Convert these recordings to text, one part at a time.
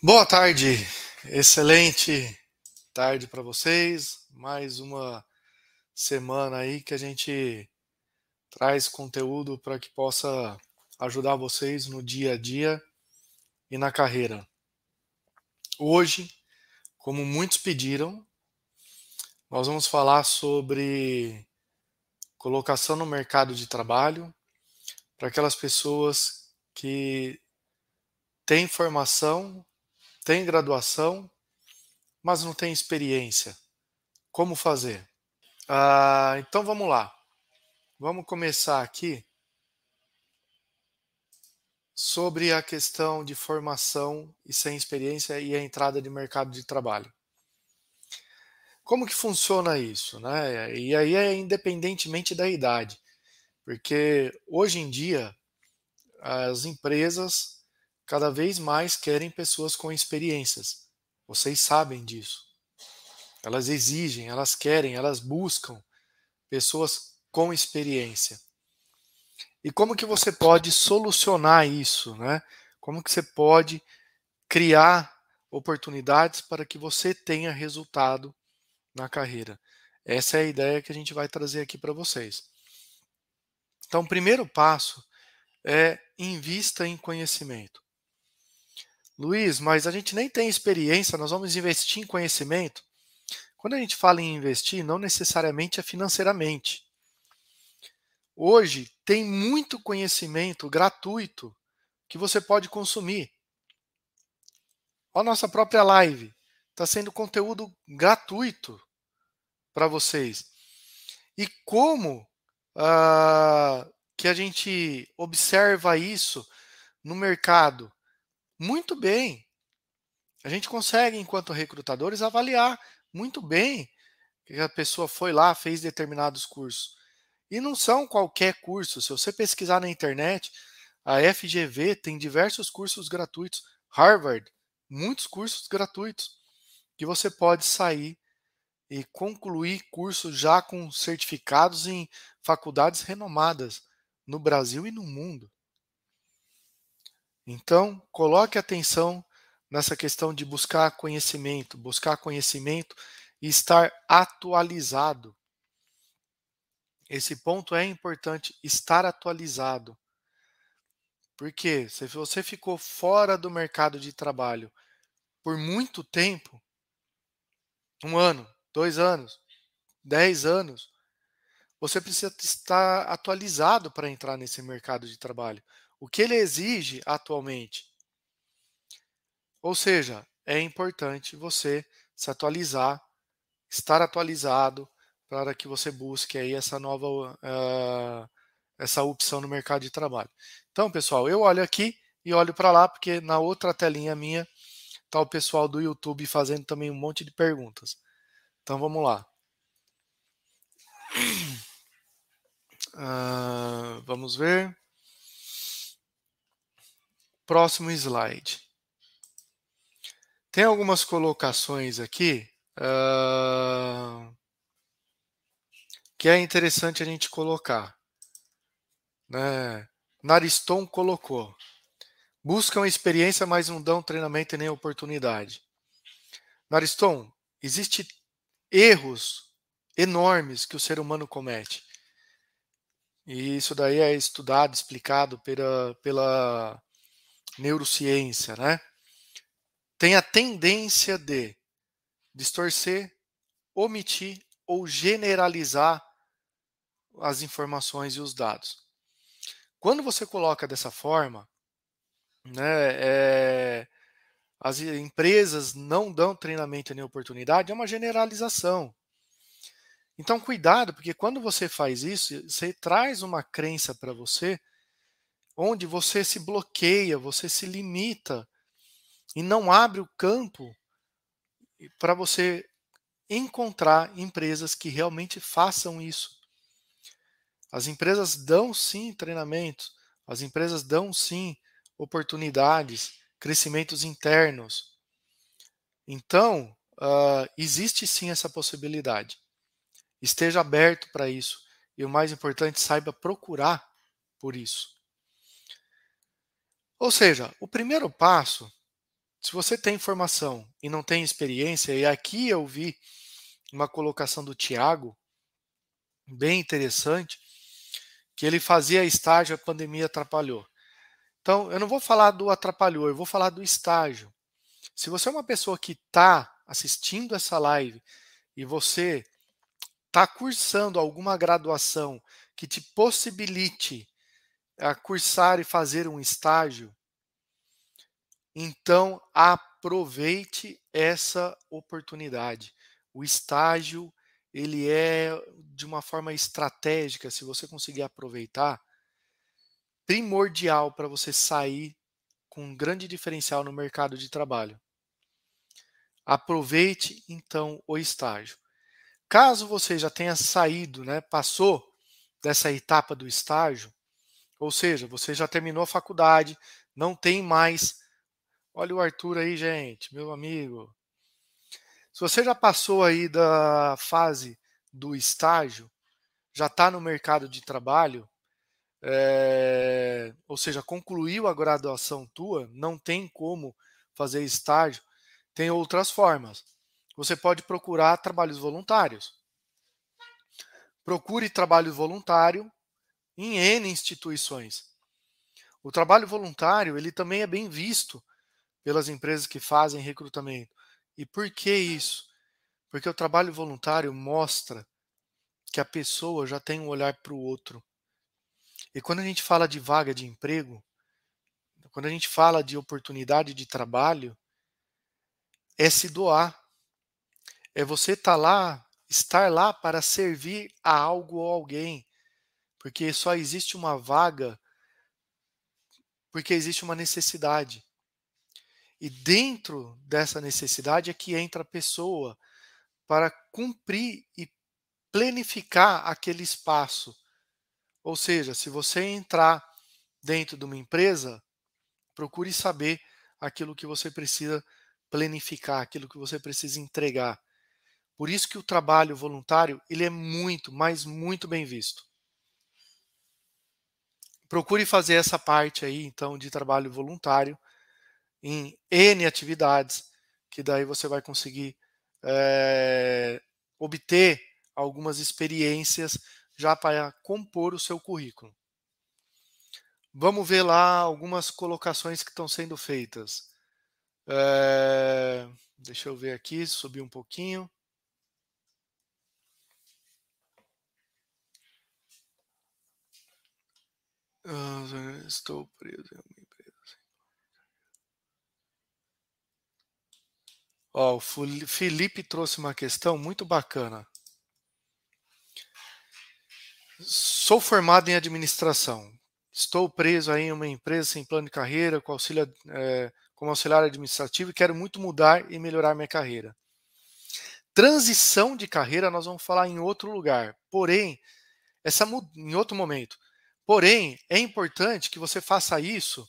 Boa tarde, excelente tarde para vocês. Mais uma semana aí que a gente traz conteúdo para que possa ajudar vocês no dia a dia e na carreira. Hoje, como muitos pediram, nós vamos falar sobre colocação no mercado de trabalho para aquelas pessoas que têm formação tem graduação, mas não tem experiência. Como fazer? Ah, então vamos lá. Vamos começar aqui sobre a questão de formação e sem experiência e a entrada de mercado de trabalho. Como que funciona isso, né? E aí é independentemente da idade, porque hoje em dia as empresas cada vez mais querem pessoas com experiências. Vocês sabem disso. Elas exigem, elas querem, elas buscam pessoas com experiência. E como que você pode solucionar isso, né? Como que você pode criar oportunidades para que você tenha resultado na carreira? Essa é a ideia que a gente vai trazer aqui para vocês. Então, o primeiro passo é invista em conhecimento. Luiz, mas a gente nem tem experiência, nós vamos investir em conhecimento. Quando a gente fala em investir, não necessariamente é financeiramente. Hoje tem muito conhecimento gratuito que você pode consumir. A nossa própria live está sendo conteúdo gratuito para vocês. E como uh, que a gente observa isso no mercado? Muito bem. A gente consegue, enquanto recrutadores, avaliar muito bem que a pessoa foi lá, fez determinados cursos. E não são qualquer curso. Se você pesquisar na internet, a FGV tem diversos cursos gratuitos. Harvard, muitos cursos gratuitos que você pode sair e concluir cursos já com certificados em faculdades renomadas no Brasil e no mundo. Então, coloque atenção nessa questão de buscar conhecimento, buscar conhecimento e estar atualizado. Esse ponto é importante, estar atualizado. Porque se você ficou fora do mercado de trabalho por muito tempo, um ano, dois anos, dez anos, você precisa estar atualizado para entrar nesse mercado de trabalho o que ele exige atualmente. Ou seja, é importante você se atualizar, estar atualizado para que você busque aí essa nova uh, essa opção no mercado de trabalho. Então, pessoal, eu olho aqui e olho para lá porque na outra telinha minha está o pessoal do YouTube fazendo também um monte de perguntas. Então, vamos lá. Uh, vamos ver. Próximo slide. Tem algumas colocações aqui uh, que é interessante a gente colocar. Né? Nariston colocou. Buscam experiência, mas não dão treinamento e nem oportunidade. Nariston, existem erros enormes que o ser humano comete. E isso daí é estudado, explicado pela, pela neurociência, né? Tem a tendência de distorcer, omitir ou generalizar as informações e os dados. Quando você coloca dessa forma, né, é, as empresas não dão treinamento nem oportunidade, é uma generalização. Então, cuidado, porque quando você faz isso, você traz uma crença para você onde você se bloqueia, você se limita e não abre o campo para você encontrar empresas que realmente façam isso. As empresas dão sim treinamentos, as empresas dão sim oportunidades, crescimentos internos. Então, uh, existe sim essa possibilidade. Esteja aberto para isso. E o mais importante, saiba procurar por isso. Ou seja, o primeiro passo, Se você tem formação e não tem experiência, e aqui eu vi uma colocação do Tiago, bem interessante, que ele fazia estágio, a pandemia atrapalhou. Então, eu não vou falar do atrapalhou, eu vou falar do estágio. Se você é uma pessoa que está assistindo essa live e você está cursando alguma graduação que te possibilite a cursar e fazer um estágio, então aproveite essa oportunidade. O estágio ele é de uma forma estratégica, se você conseguir aproveitar, primordial para você sair com um grande diferencial no mercado de trabalho. Aproveite então o estágio. Caso você já tenha saído, né, passou dessa etapa do estágio, ou seja, você já terminou a faculdade, não tem mais. Olha o Arthur aí, gente, meu amigo. Se você já passou aí da fase do estágio, já está no mercado de trabalho, é, ou seja, concluiu a graduação tua, não tem como fazer estágio, tem outras formas. Você pode procurar trabalhos voluntários. Procure trabalho voluntário em N instituições. O trabalho voluntário, ele também é bem visto pelas empresas que fazem recrutamento. E por que isso? Porque o trabalho voluntário mostra que a pessoa já tem um olhar para o outro. E quando a gente fala de vaga de emprego, quando a gente fala de oportunidade de trabalho, é se doar. É você estar tá lá, estar lá para servir a algo ou alguém. Porque só existe uma vaga porque existe uma necessidade. E dentro dessa necessidade é que entra a pessoa para cumprir e planificar aquele espaço. Ou seja, se você entrar dentro de uma empresa, procure saber aquilo que você precisa planificar, aquilo que você precisa entregar. Por isso que o trabalho voluntário, ele é muito, mas muito bem visto. Procure fazer essa parte aí, então, de trabalho voluntário em N atividades, que daí você vai conseguir é, obter algumas experiências já para compor o seu currículo. Vamos ver lá algumas colocações que estão sendo feitas. É, deixa eu ver aqui, subir um pouquinho. Estou preso em uma empresa. Ó, o Felipe trouxe uma questão muito bacana. Sou formado em administração. Estou preso aí em uma empresa sem plano de carreira, com auxílio, é, como auxiliar administrativo e quero muito mudar e melhorar minha carreira. Transição de carreira nós vamos falar em outro lugar. Porém, essa em outro momento. Porém, é importante que você faça isso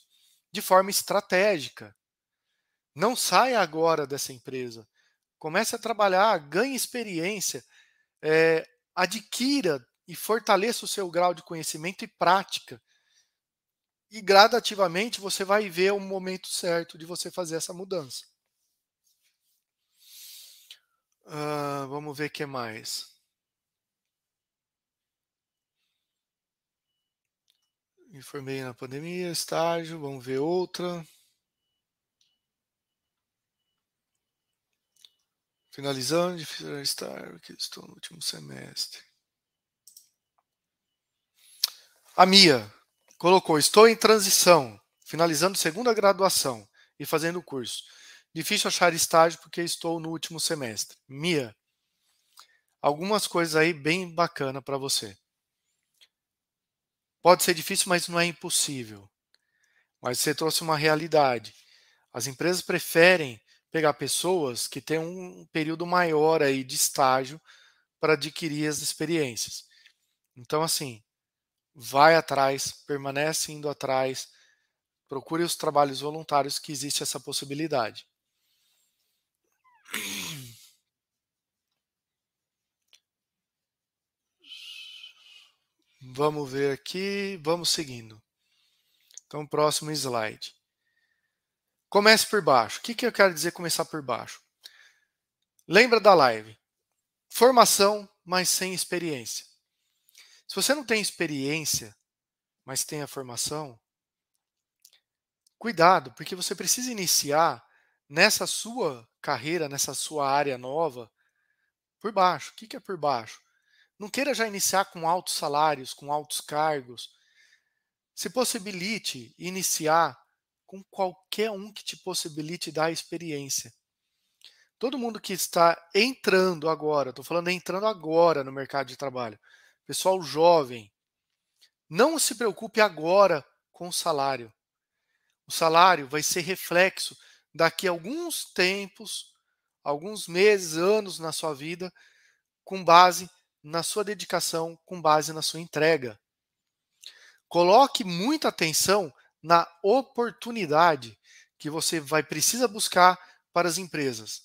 de forma estratégica. Não saia agora dessa empresa. Comece a trabalhar, ganhe experiência, é, adquira e fortaleça o seu grau de conhecimento e prática. E gradativamente você vai ver o momento certo de você fazer essa mudança. Uh, vamos ver o que mais. Me formei na pandemia, estágio, vamos ver outra. Finalizando de estágio, que estou no último semestre. A Mia colocou: Estou em transição, finalizando segunda graduação e fazendo curso. Difícil achar estágio porque estou no último semestre. Mia, algumas coisas aí bem bacana para você. Pode ser difícil, mas não é impossível. Mas você trouxe uma realidade. As empresas preferem pegar pessoas que têm um período maior aí de estágio para adquirir as experiências. Então, assim, vai atrás, permanece indo atrás, procure os trabalhos voluntários que existe essa possibilidade. Vamos ver aqui, vamos seguindo. Então, próximo slide. Comece por baixo. O que, que eu quero dizer começar por baixo? Lembra da live? Formação, mas sem experiência. Se você não tem experiência, mas tem a formação, cuidado, porque você precisa iniciar nessa sua carreira, nessa sua área nova, por baixo. O que é por baixo? Não queira já iniciar com altos salários, com altos cargos. Se possibilite iniciar com qualquer um que te possibilite dar experiência. Todo mundo que está entrando agora, estou falando entrando agora no mercado de trabalho, pessoal jovem, não se preocupe agora com o salário. O salário vai ser reflexo daqui a alguns tempos, alguns meses, anos na sua vida, com base na sua dedicação, com base na sua entrega. Coloque muita atenção na oportunidade que você vai precisa buscar para as empresas.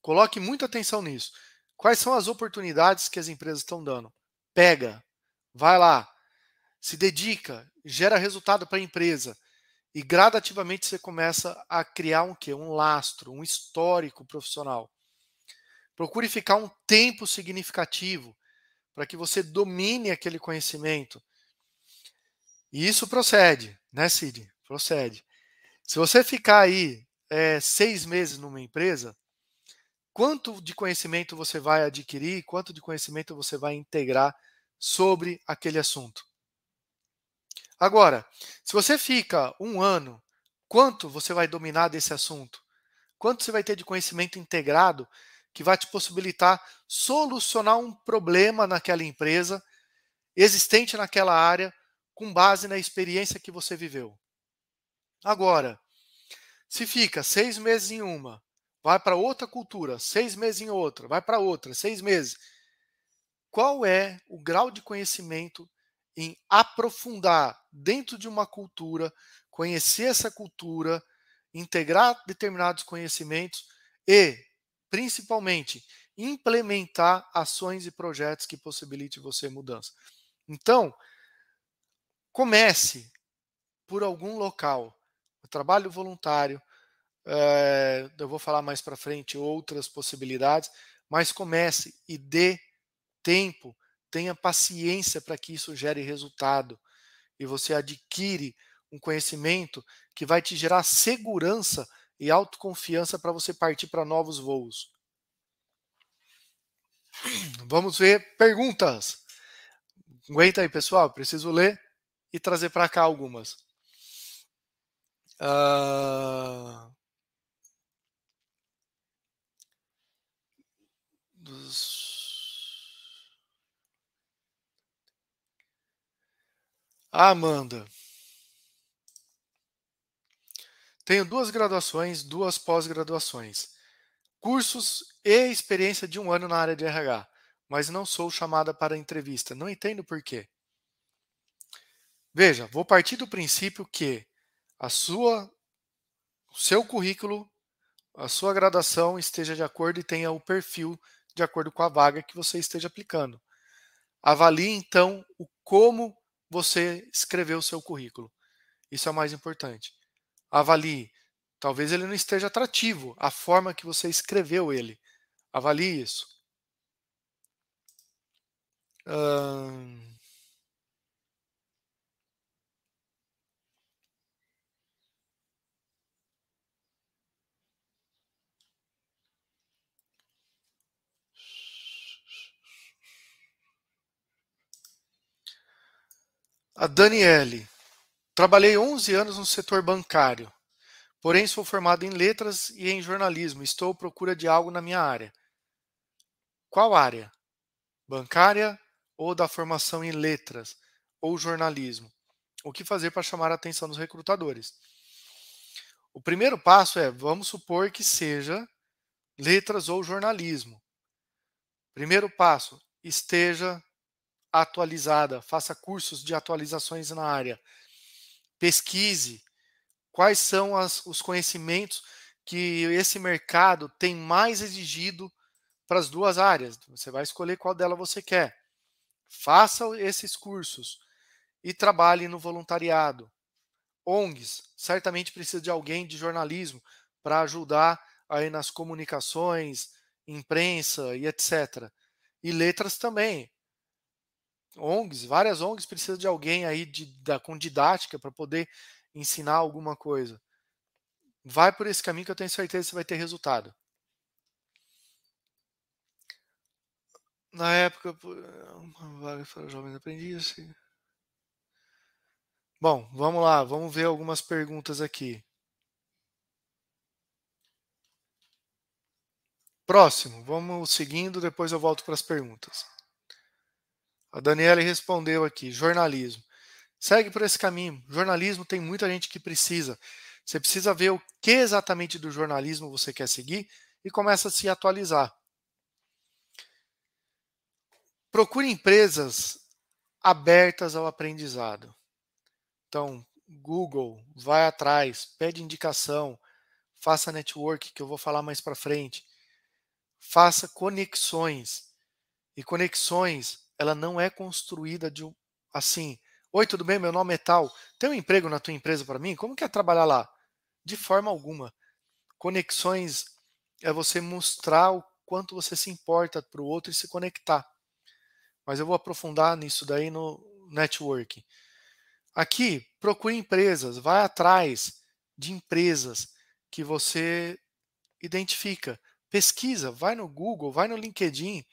Coloque muita atenção nisso. Quais são as oportunidades que as empresas estão dando? Pega, vai lá, se dedica, gera resultado para a empresa e gradativamente você começa a criar um quê? Um lastro, um histórico profissional. Procure ficar um tempo significativo para que você domine aquele conhecimento. E isso procede. Né, Cid? Procede. Se você ficar aí é, seis meses numa empresa, quanto de conhecimento você vai adquirir, quanto de conhecimento você vai integrar sobre aquele assunto? Agora, se você fica um ano, quanto você vai dominar desse assunto? Quanto você vai ter de conhecimento integrado que vai te possibilitar solucionar um problema naquela empresa existente naquela área com base na experiência que você viveu. Agora, se fica seis meses em uma, vai para outra cultura, seis meses em outra, vai para outra, seis meses. Qual é o grau de conhecimento em aprofundar dentro de uma cultura, conhecer essa cultura, integrar determinados conhecimentos e, principalmente, implementar ações e projetos que possibilitem você mudança. Então, comece por algum local. O trabalho voluntário, é, eu vou falar mais para frente outras possibilidades, mas comece e dê tempo, tenha paciência para que isso gere resultado e você adquire um conhecimento que vai te gerar segurança e autoconfiança para você partir para novos voos. Vamos ver perguntas. Aguenta aí, pessoal, preciso ler e trazer para cá algumas. Uh... Dos... Amanda. Tenho duas graduações, duas pós-graduações, cursos e experiência de um ano na área de RH, mas não sou chamada para entrevista. Não entendo por quê. Veja, vou partir do princípio que a sua, o seu currículo, a sua graduação esteja de acordo e tenha o perfil de acordo com a vaga que você esteja aplicando. Avalie então o como você escreveu o seu currículo. Isso é o mais importante. Avalie. Talvez ele não esteja atrativo, a forma que você escreveu ele. Avalie isso. Hum... A Daniele. Trabalhei 11 anos no setor bancário, porém sou formado em letras e em jornalismo. Estou à procura de algo na minha área. Qual área? Bancária ou da formação em letras ou jornalismo? O que fazer para chamar a atenção dos recrutadores? O primeiro passo é, vamos supor que seja letras ou jornalismo. Primeiro passo, esteja atualizada, faça cursos de atualizações na área, pesquise quais são as, os conhecimentos que esse mercado tem mais exigido para as duas áreas. Você vai escolher qual dela você quer. Faça esses cursos e trabalhe no voluntariado. ONGs, certamente precisa de alguém de jornalismo para ajudar aí nas comunicações, imprensa e etc. E letras também. ONGs, várias ONGs precisam de alguém aí de, da, com didática para poder ensinar alguma coisa. Vai por esse caminho que eu tenho certeza que você vai ter resultado. Na época, uma vaga para jovens aprendizes. Bom, vamos lá, vamos ver algumas perguntas aqui. Próximo, vamos seguindo, depois eu volto para as perguntas. A Daniela respondeu aqui: jornalismo. Segue por esse caminho. Jornalismo tem muita gente que precisa. Você precisa ver o que exatamente do jornalismo você quer seguir e começa a se atualizar. Procure empresas abertas ao aprendizado. Então, Google, vai atrás, pede indicação, faça network, que eu vou falar mais para frente. Faça conexões. E conexões, ela não é construída de assim. Oi, tudo bem? Meu nome é tal. Tem um emprego na tua empresa para mim? Como que é trabalhar lá? De forma alguma. Conexões é você mostrar o quanto você se importa para o outro e se conectar mas eu vou aprofundar nisso daí no networking. Aqui, procure empresas, vai atrás de empresas que você identifica. Pesquisa, vai no Google, vai no LinkedIn,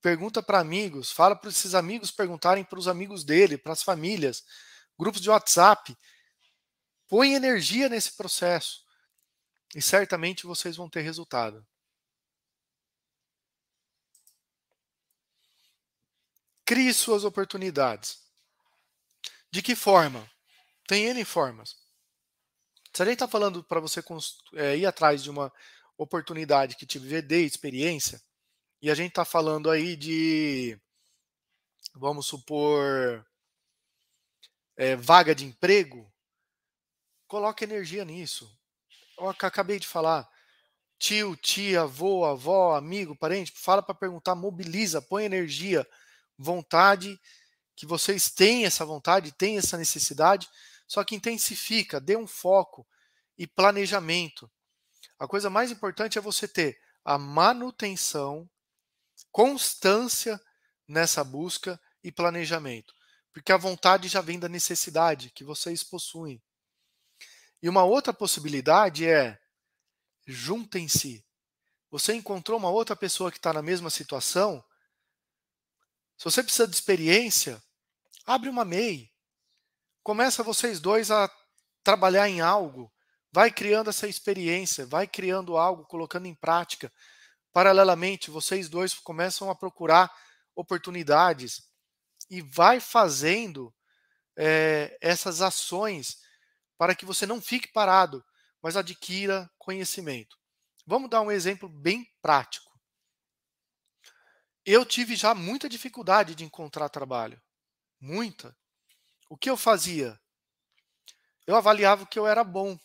pergunta para amigos, fala para esses amigos perguntarem para os amigos dele, para as famílias, grupos de WhatsApp. Põe energia nesse processo e certamente vocês vão ter resultado. Crie suas oportunidades. De que forma? Tem N formas. Se a gente está falando para você é, ir atrás de uma oportunidade que te dê experiência, e a gente está falando aí de, vamos supor, é, vaga de emprego, coloque energia nisso. Eu acabei de falar. Tio, tia, avô, avó, amigo, parente, fala para perguntar, mobiliza, põe energia vontade, que vocês têm essa vontade, têm essa necessidade, só que intensifica, dê um foco e planejamento. A coisa mais importante é você ter a manutenção, constância nessa busca e planejamento, porque a vontade já vem da necessidade que vocês possuem. E uma outra possibilidade é juntem-se. Você encontrou uma outra pessoa que está na mesma situação, se você precisa de experiência, abre uma MEI. Começa vocês dois a trabalhar em algo. Vai criando essa experiência, vai criando algo, colocando em prática. Paralelamente, vocês dois começam a procurar oportunidades e vai fazendo é, essas ações para que você não fique parado, mas adquira conhecimento. Vamos dar um exemplo bem prático eu tive já muita dificuldade de encontrar trabalho. Muita. O que eu fazia? Eu avaliava que eu era bom.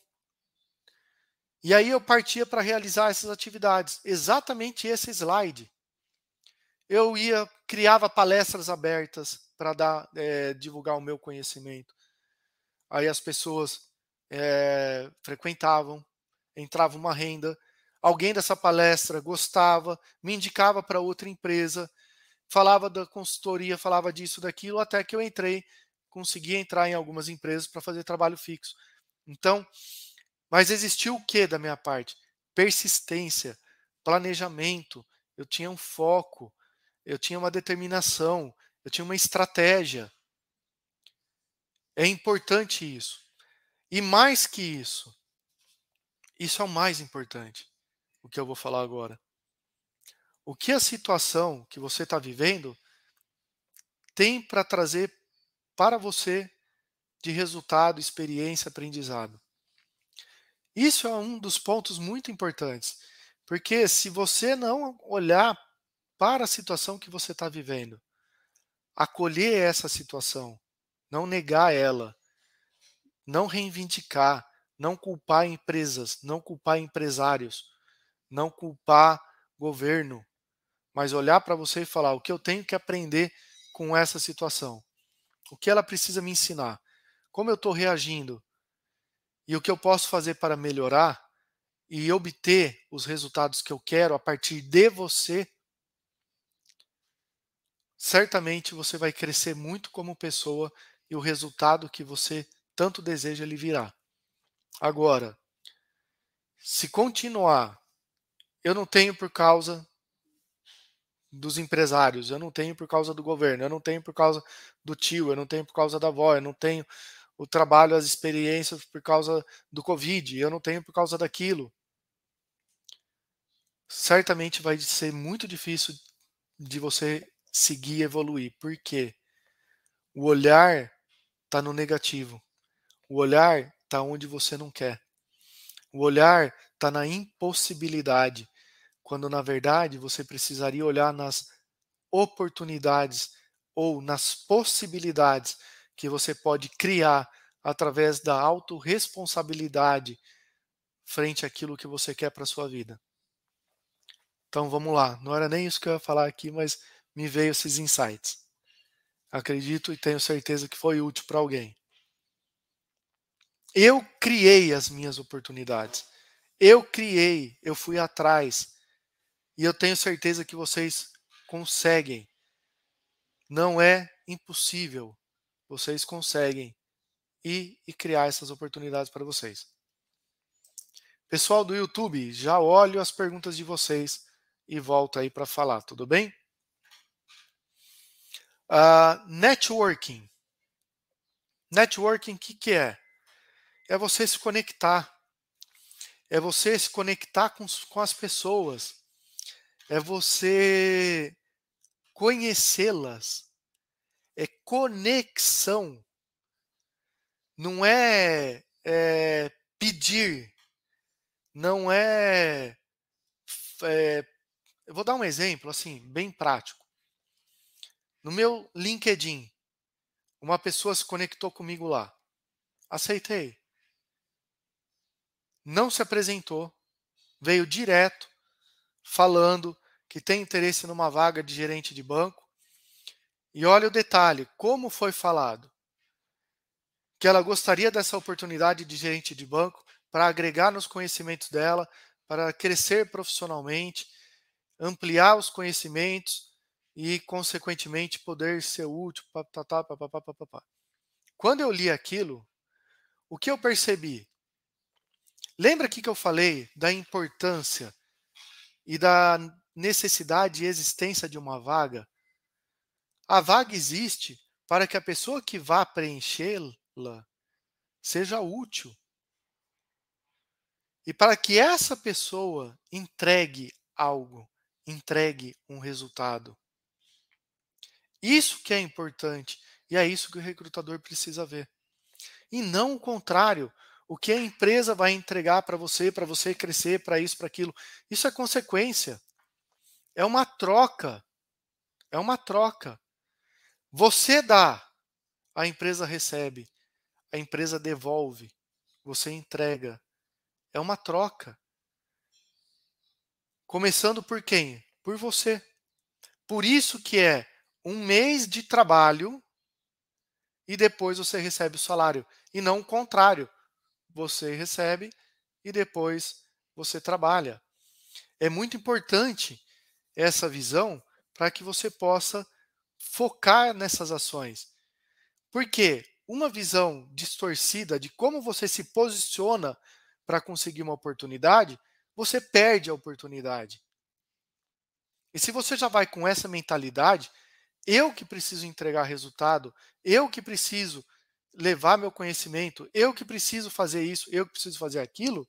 E aí eu partia para realizar essas atividades. Exatamente esse slide. Eu ia, criava palestras abertas para dar, é, divulgar o meu conhecimento. Aí as pessoas é, frequentavam, entrava uma renda, alguém dessa palestra gostava, me indicava para outra empresa, falava da consultoria, falava disso, daquilo, até que eu entrei, consegui entrar em algumas empresas para fazer trabalho fixo. Então, mas existiu o que da minha parte? Persistência, planejamento, eu tinha um foco, eu tinha uma determinação, eu tinha uma estratégia. É importante isso. E mais que isso, isso é o mais importante o que eu vou falar agora. O que a situação que você está vivendo tem para trazer para você de resultado, experiência, aprendizado. Isso é um dos pontos muito importantes, porque se você não olhar para a situação que você está vivendo, acolher essa situação, não negar ela, não reivindicar, não culpar empresas, não culpar empresários, não culpar governo, mas olhar para você e falar o que eu tenho que aprender com essa situação. O que ela precisa me ensinar? Como eu estou reagindo? E o que eu posso fazer para melhorar e obter os resultados que eu quero a partir de você, certamente você vai crescer muito como pessoa e o resultado que você tanto deseja lhe virá. Agora, se continuar, eu não tenho por causa dos empresários, eu não tenho por causa do governo, eu não tenho por causa do tio, eu não tenho por causa da avó, eu não tenho o trabalho, as experiências por causa do Covid, eu não tenho por causa daquilo. Certamente vai ser muito difícil de você seguir evoluir. Por quê? O olhar está no negativo. O olhar está onde você não quer. O olhar está na impossibilidade, quando na verdade você precisaria olhar nas oportunidades ou nas possibilidades que você pode criar através da autorresponsabilidade frente àquilo que você quer para sua vida. Então vamos lá, não era nem isso que eu ia falar aqui, mas me veio esses insights. Acredito e tenho certeza que foi útil para alguém. Eu criei as minhas oportunidades. Eu criei, eu fui atrás. E eu tenho certeza que vocês conseguem. Não é impossível. Vocês conseguem ir e criar essas oportunidades para vocês. Pessoal do YouTube, já olho as perguntas de vocês e volto aí para falar, tudo bem? Uh, networking. Networking, o que, que é? É você se conectar. É você se conectar com, com as pessoas. É você conhecê-las. É conexão. Não é, é pedir. Não é, é. Eu vou dar um exemplo assim, bem prático. No meu LinkedIn, uma pessoa se conectou comigo lá. Aceitei não se apresentou, veio direto falando que tem interesse numa vaga de gerente de banco. E olha o detalhe, como foi falado? Que ela gostaria dessa oportunidade de gerente de banco para agregar nos conhecimentos dela, para crescer profissionalmente, ampliar os conhecimentos e, consequentemente, poder ser útil. Quando eu li aquilo, o que eu percebi? Lembra aqui que eu falei da importância e da necessidade e existência de uma vaga? A vaga existe para que a pessoa que vá preenchê-la seja útil. E para que essa pessoa entregue algo, entregue um resultado. Isso que é importante e é isso que o recrutador precisa ver. E não o contrário, o que a empresa vai entregar para você, para você crescer, para isso, para aquilo. Isso é consequência. É uma troca. É uma troca. Você dá, a empresa recebe, a empresa devolve, você entrega. É uma troca. Começando por quem? Por você. Por isso que é um mês de trabalho e depois você recebe o salário. E não o contrário você recebe e depois você trabalha. É muito importante essa visão para que você possa focar nessas ações. Porque uma visão distorcida de como você se posiciona para conseguir uma oportunidade, você perde a oportunidade. E se você já vai com essa mentalidade, eu que preciso entregar resultado, eu que preciso levar meu conhecimento, eu que preciso fazer isso, eu que preciso fazer aquilo,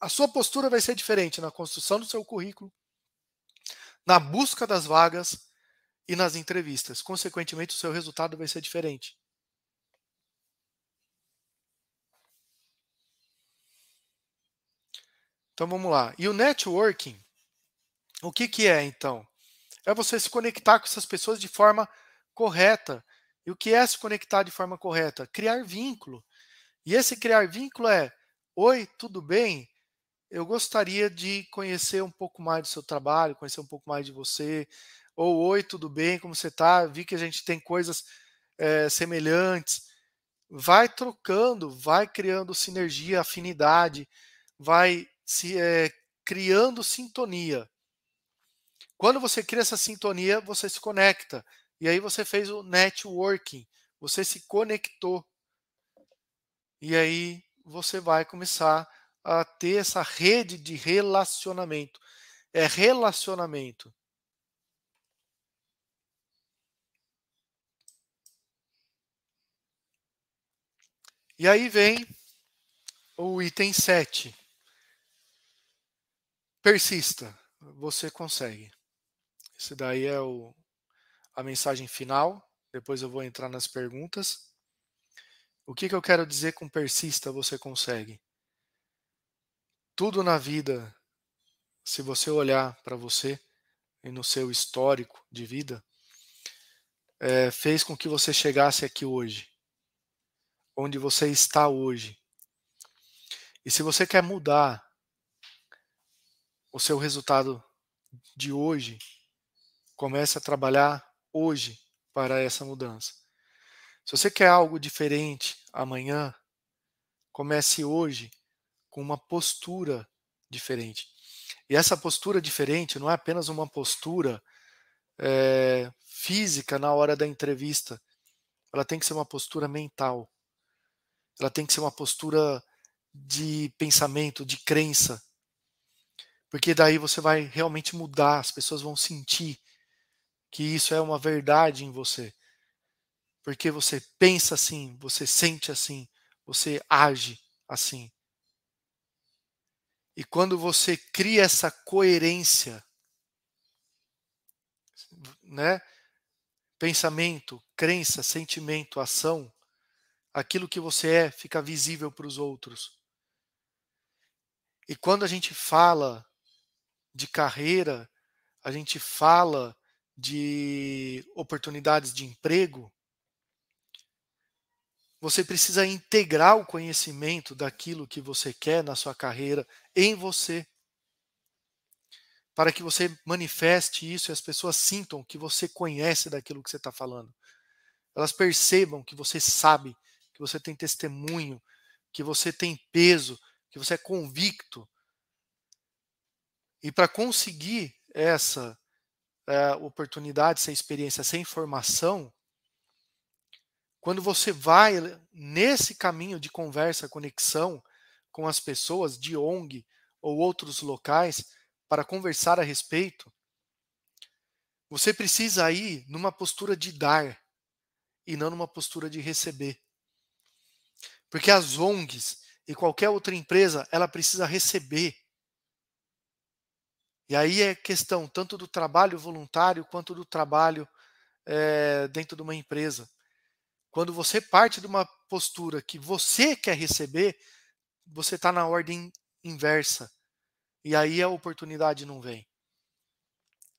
a sua postura vai ser diferente na construção do seu currículo, na busca das vagas e nas entrevistas. Consequentemente, o seu resultado vai ser diferente. Então vamos lá. E o networking, o que, que é então? É você se conectar com essas pessoas de forma correta, e o que é se conectar de forma correta? Criar vínculo. E esse criar vínculo é: Oi, tudo bem? Eu gostaria de conhecer um pouco mais do seu trabalho, conhecer um pouco mais de você. Ou Oi, tudo bem? Como você está? Vi que a gente tem coisas é, semelhantes. vai trocando, vai criando sinergia, afinidade, vai se é, criando sintonia. Quando você cria essa sintonia, você se conecta. E aí você fez o networking, você se conectou. E aí você vai começar a ter essa rede de relacionamento. É relacionamento. E aí vem o item 7. Persista, você consegue. Esse daí é o, a mensagem final. Depois eu vou entrar nas perguntas. O que, que eu quero dizer com persista, você consegue? Tudo na vida, se você olhar para você e no seu histórico de vida, é, fez com que você chegasse aqui hoje onde você está hoje. E se você quer mudar o seu resultado de hoje, comece a trabalhar hoje para essa mudança. Se você quer algo diferente amanhã, comece hoje com uma postura diferente. E essa postura diferente não é apenas uma postura é, física na hora da entrevista, ela tem que ser uma postura mental. Ela tem que ser uma postura de pensamento, de crença. Porque daí você vai realmente mudar, as pessoas vão sentir que isso é uma verdade em você. Porque você pensa assim, você sente assim, você age assim. E quando você cria essa coerência, né? Pensamento, crença, sentimento, ação, aquilo que você é fica visível para os outros. E quando a gente fala de carreira, a gente fala de oportunidades de emprego, você precisa integrar o conhecimento daquilo que você quer na sua carreira em você. Para que você manifeste isso e as pessoas sintam que você conhece daquilo que você está falando. Elas percebam que você sabe que você tem testemunho, que você tem peso, que você é convicto. E para conseguir essa é, oportunidade, essa experiência, essa informação, quando você vai nesse caminho de conversa, conexão com as pessoas de ONG ou outros locais para conversar a respeito, você precisa ir numa postura de dar e não numa postura de receber. Porque as ONGs e qualquer outra empresa, ela precisa receber. E aí é questão tanto do trabalho voluntário quanto do trabalho é, dentro de uma empresa. Quando você parte de uma postura que você quer receber, você está na ordem inversa. E aí a oportunidade não vem.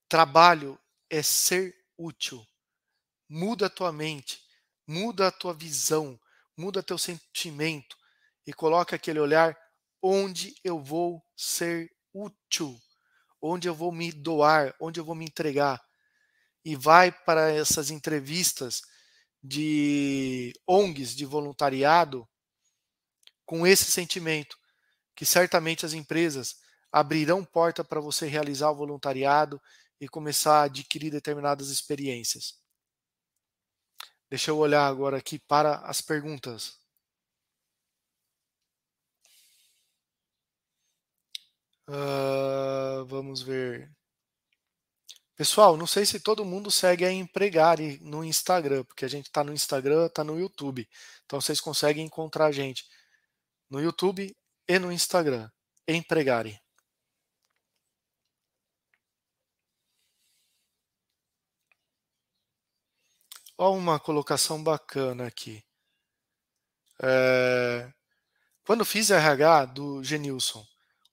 Trabalho é ser útil. Muda a tua mente, muda a tua visão, muda teu sentimento e coloca aquele olhar onde eu vou ser útil, onde eu vou me doar, onde eu vou me entregar. E vai para essas entrevistas de ONGs de voluntariado com esse sentimento, que certamente as empresas abrirão porta para você realizar o voluntariado e começar a adquirir determinadas experiências. Deixa eu olhar agora aqui para as perguntas. Uh, vamos ver. Pessoal, não sei se todo mundo segue a Empregar no Instagram, porque a gente está no Instagram, está no YouTube. Então vocês conseguem encontrar a gente no YouTube e no Instagram. Empregare. Olha uma colocação bacana aqui. É, quando fiz RH do Genilson,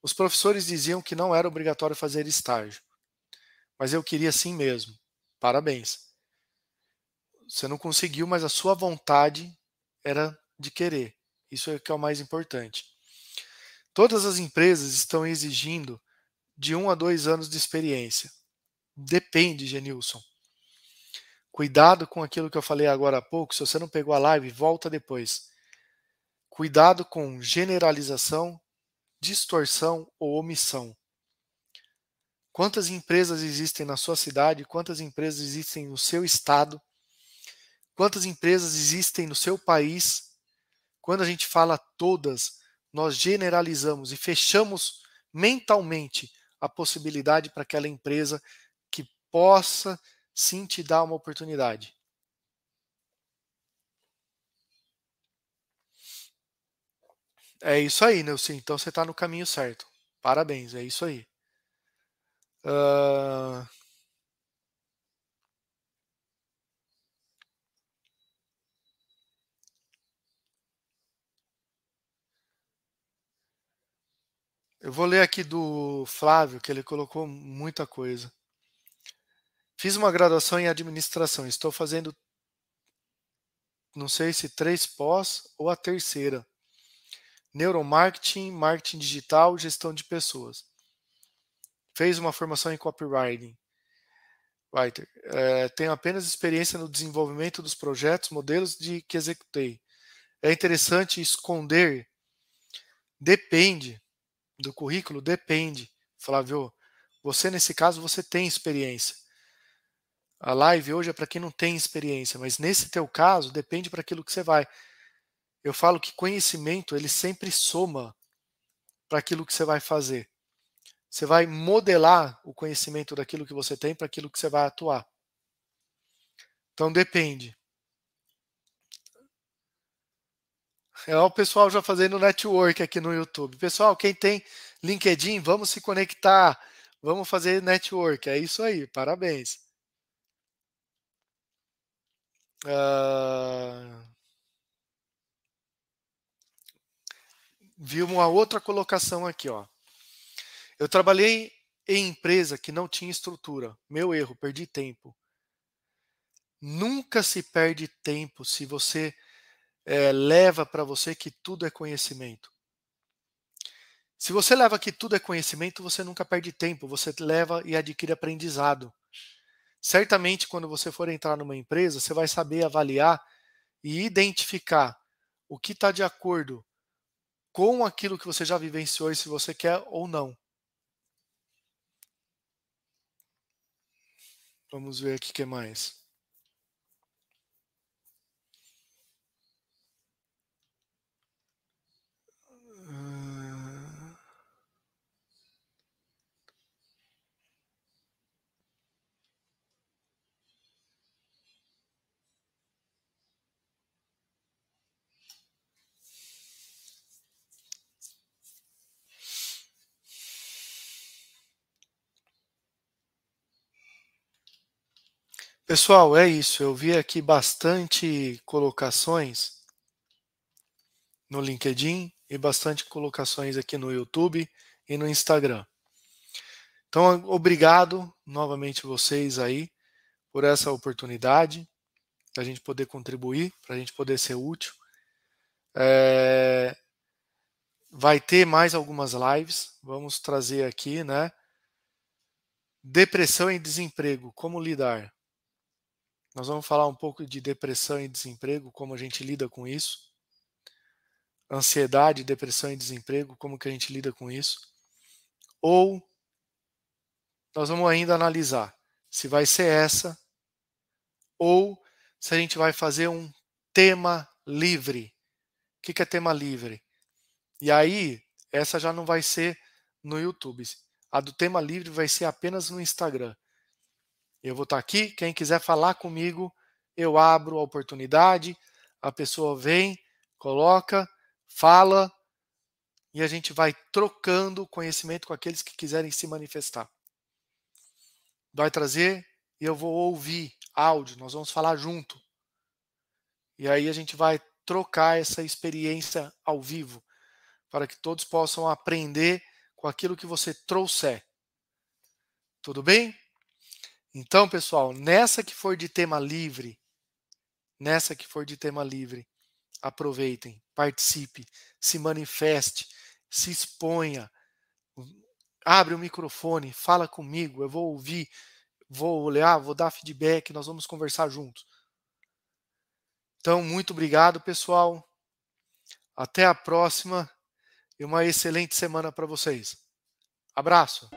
os professores diziam que não era obrigatório fazer estágio. Mas eu queria assim mesmo. Parabéns. Você não conseguiu, mas a sua vontade era de querer. Isso é que é o mais importante. Todas as empresas estão exigindo de um a dois anos de experiência. Depende, Genilson. Cuidado com aquilo que eu falei agora há pouco. Se você não pegou a live, volta depois. Cuidado com generalização, distorção ou omissão. Quantas empresas existem na sua cidade? Quantas empresas existem no seu estado? Quantas empresas existem no seu país? Quando a gente fala todas, nós generalizamos e fechamos mentalmente a possibilidade para aquela empresa que possa sim te dar uma oportunidade. É isso aí, Nelson. Então você está no caminho certo. Parabéns, é isso aí. Uh... Eu vou ler aqui do Flávio, que ele colocou muita coisa. Fiz uma graduação em administração. Estou fazendo, não sei se três pós ou a terceira. Neuromarketing, marketing digital, gestão de pessoas. Fez uma formação em copywriting. Writer. É, tenho apenas experiência no desenvolvimento dos projetos, modelos de que executei. É interessante esconder. Depende do currículo depende. Flávio, você nesse caso você tem experiência. A live hoje é para quem não tem experiência, mas nesse teu caso depende para aquilo que você vai. Eu falo que conhecimento ele sempre soma para aquilo que você vai fazer. Você vai modelar o conhecimento daquilo que você tem para aquilo que você vai atuar. Então depende. É o pessoal já fazendo network aqui no YouTube. Pessoal, quem tem LinkedIn, vamos se conectar, vamos fazer network. É isso aí, parabéns. Uh... Vi uma outra colocação aqui, ó. Eu trabalhei em empresa que não tinha estrutura. Meu erro, perdi tempo. Nunca se perde tempo se você é, leva para você que tudo é conhecimento. Se você leva que tudo é conhecimento, você nunca perde tempo, você leva e adquire aprendizado. Certamente, quando você for entrar numa empresa, você vai saber avaliar e identificar o que está de acordo com aquilo que você já vivenciou e se você quer ou não. Vamos ver aqui o que mais. Pessoal, é isso. Eu vi aqui bastante colocações no LinkedIn e bastante colocações aqui no YouTube e no Instagram. Então, obrigado novamente vocês aí por essa oportunidade, para a gente poder contribuir, para a gente poder ser útil. É... Vai ter mais algumas lives, vamos trazer aqui, né? Depressão e desemprego, como lidar? Nós vamos falar um pouco de depressão e desemprego, como a gente lida com isso. Ansiedade, depressão e desemprego, como que a gente lida com isso. Ou nós vamos ainda analisar se vai ser essa ou se a gente vai fazer um tema livre. O que é tema livre? E aí, essa já não vai ser no YouTube. A do tema livre vai ser apenas no Instagram. Eu vou estar aqui, quem quiser falar comigo, eu abro a oportunidade, a pessoa vem, coloca, fala e a gente vai trocando conhecimento com aqueles que quiserem se manifestar. Vai trazer e eu vou ouvir áudio, nós vamos falar junto. E aí a gente vai trocar essa experiência ao vivo para que todos possam aprender com aquilo que você trouxer. Tudo bem? Então, pessoal, nessa que for de tema livre, nessa que for de tema livre, aproveitem, participe, se manifeste, se exponha, abre o microfone, fala comigo, eu vou ouvir, vou olhar, vou dar feedback, nós vamos conversar juntos. Então, muito obrigado, pessoal. Até a próxima e uma excelente semana para vocês. Abraço.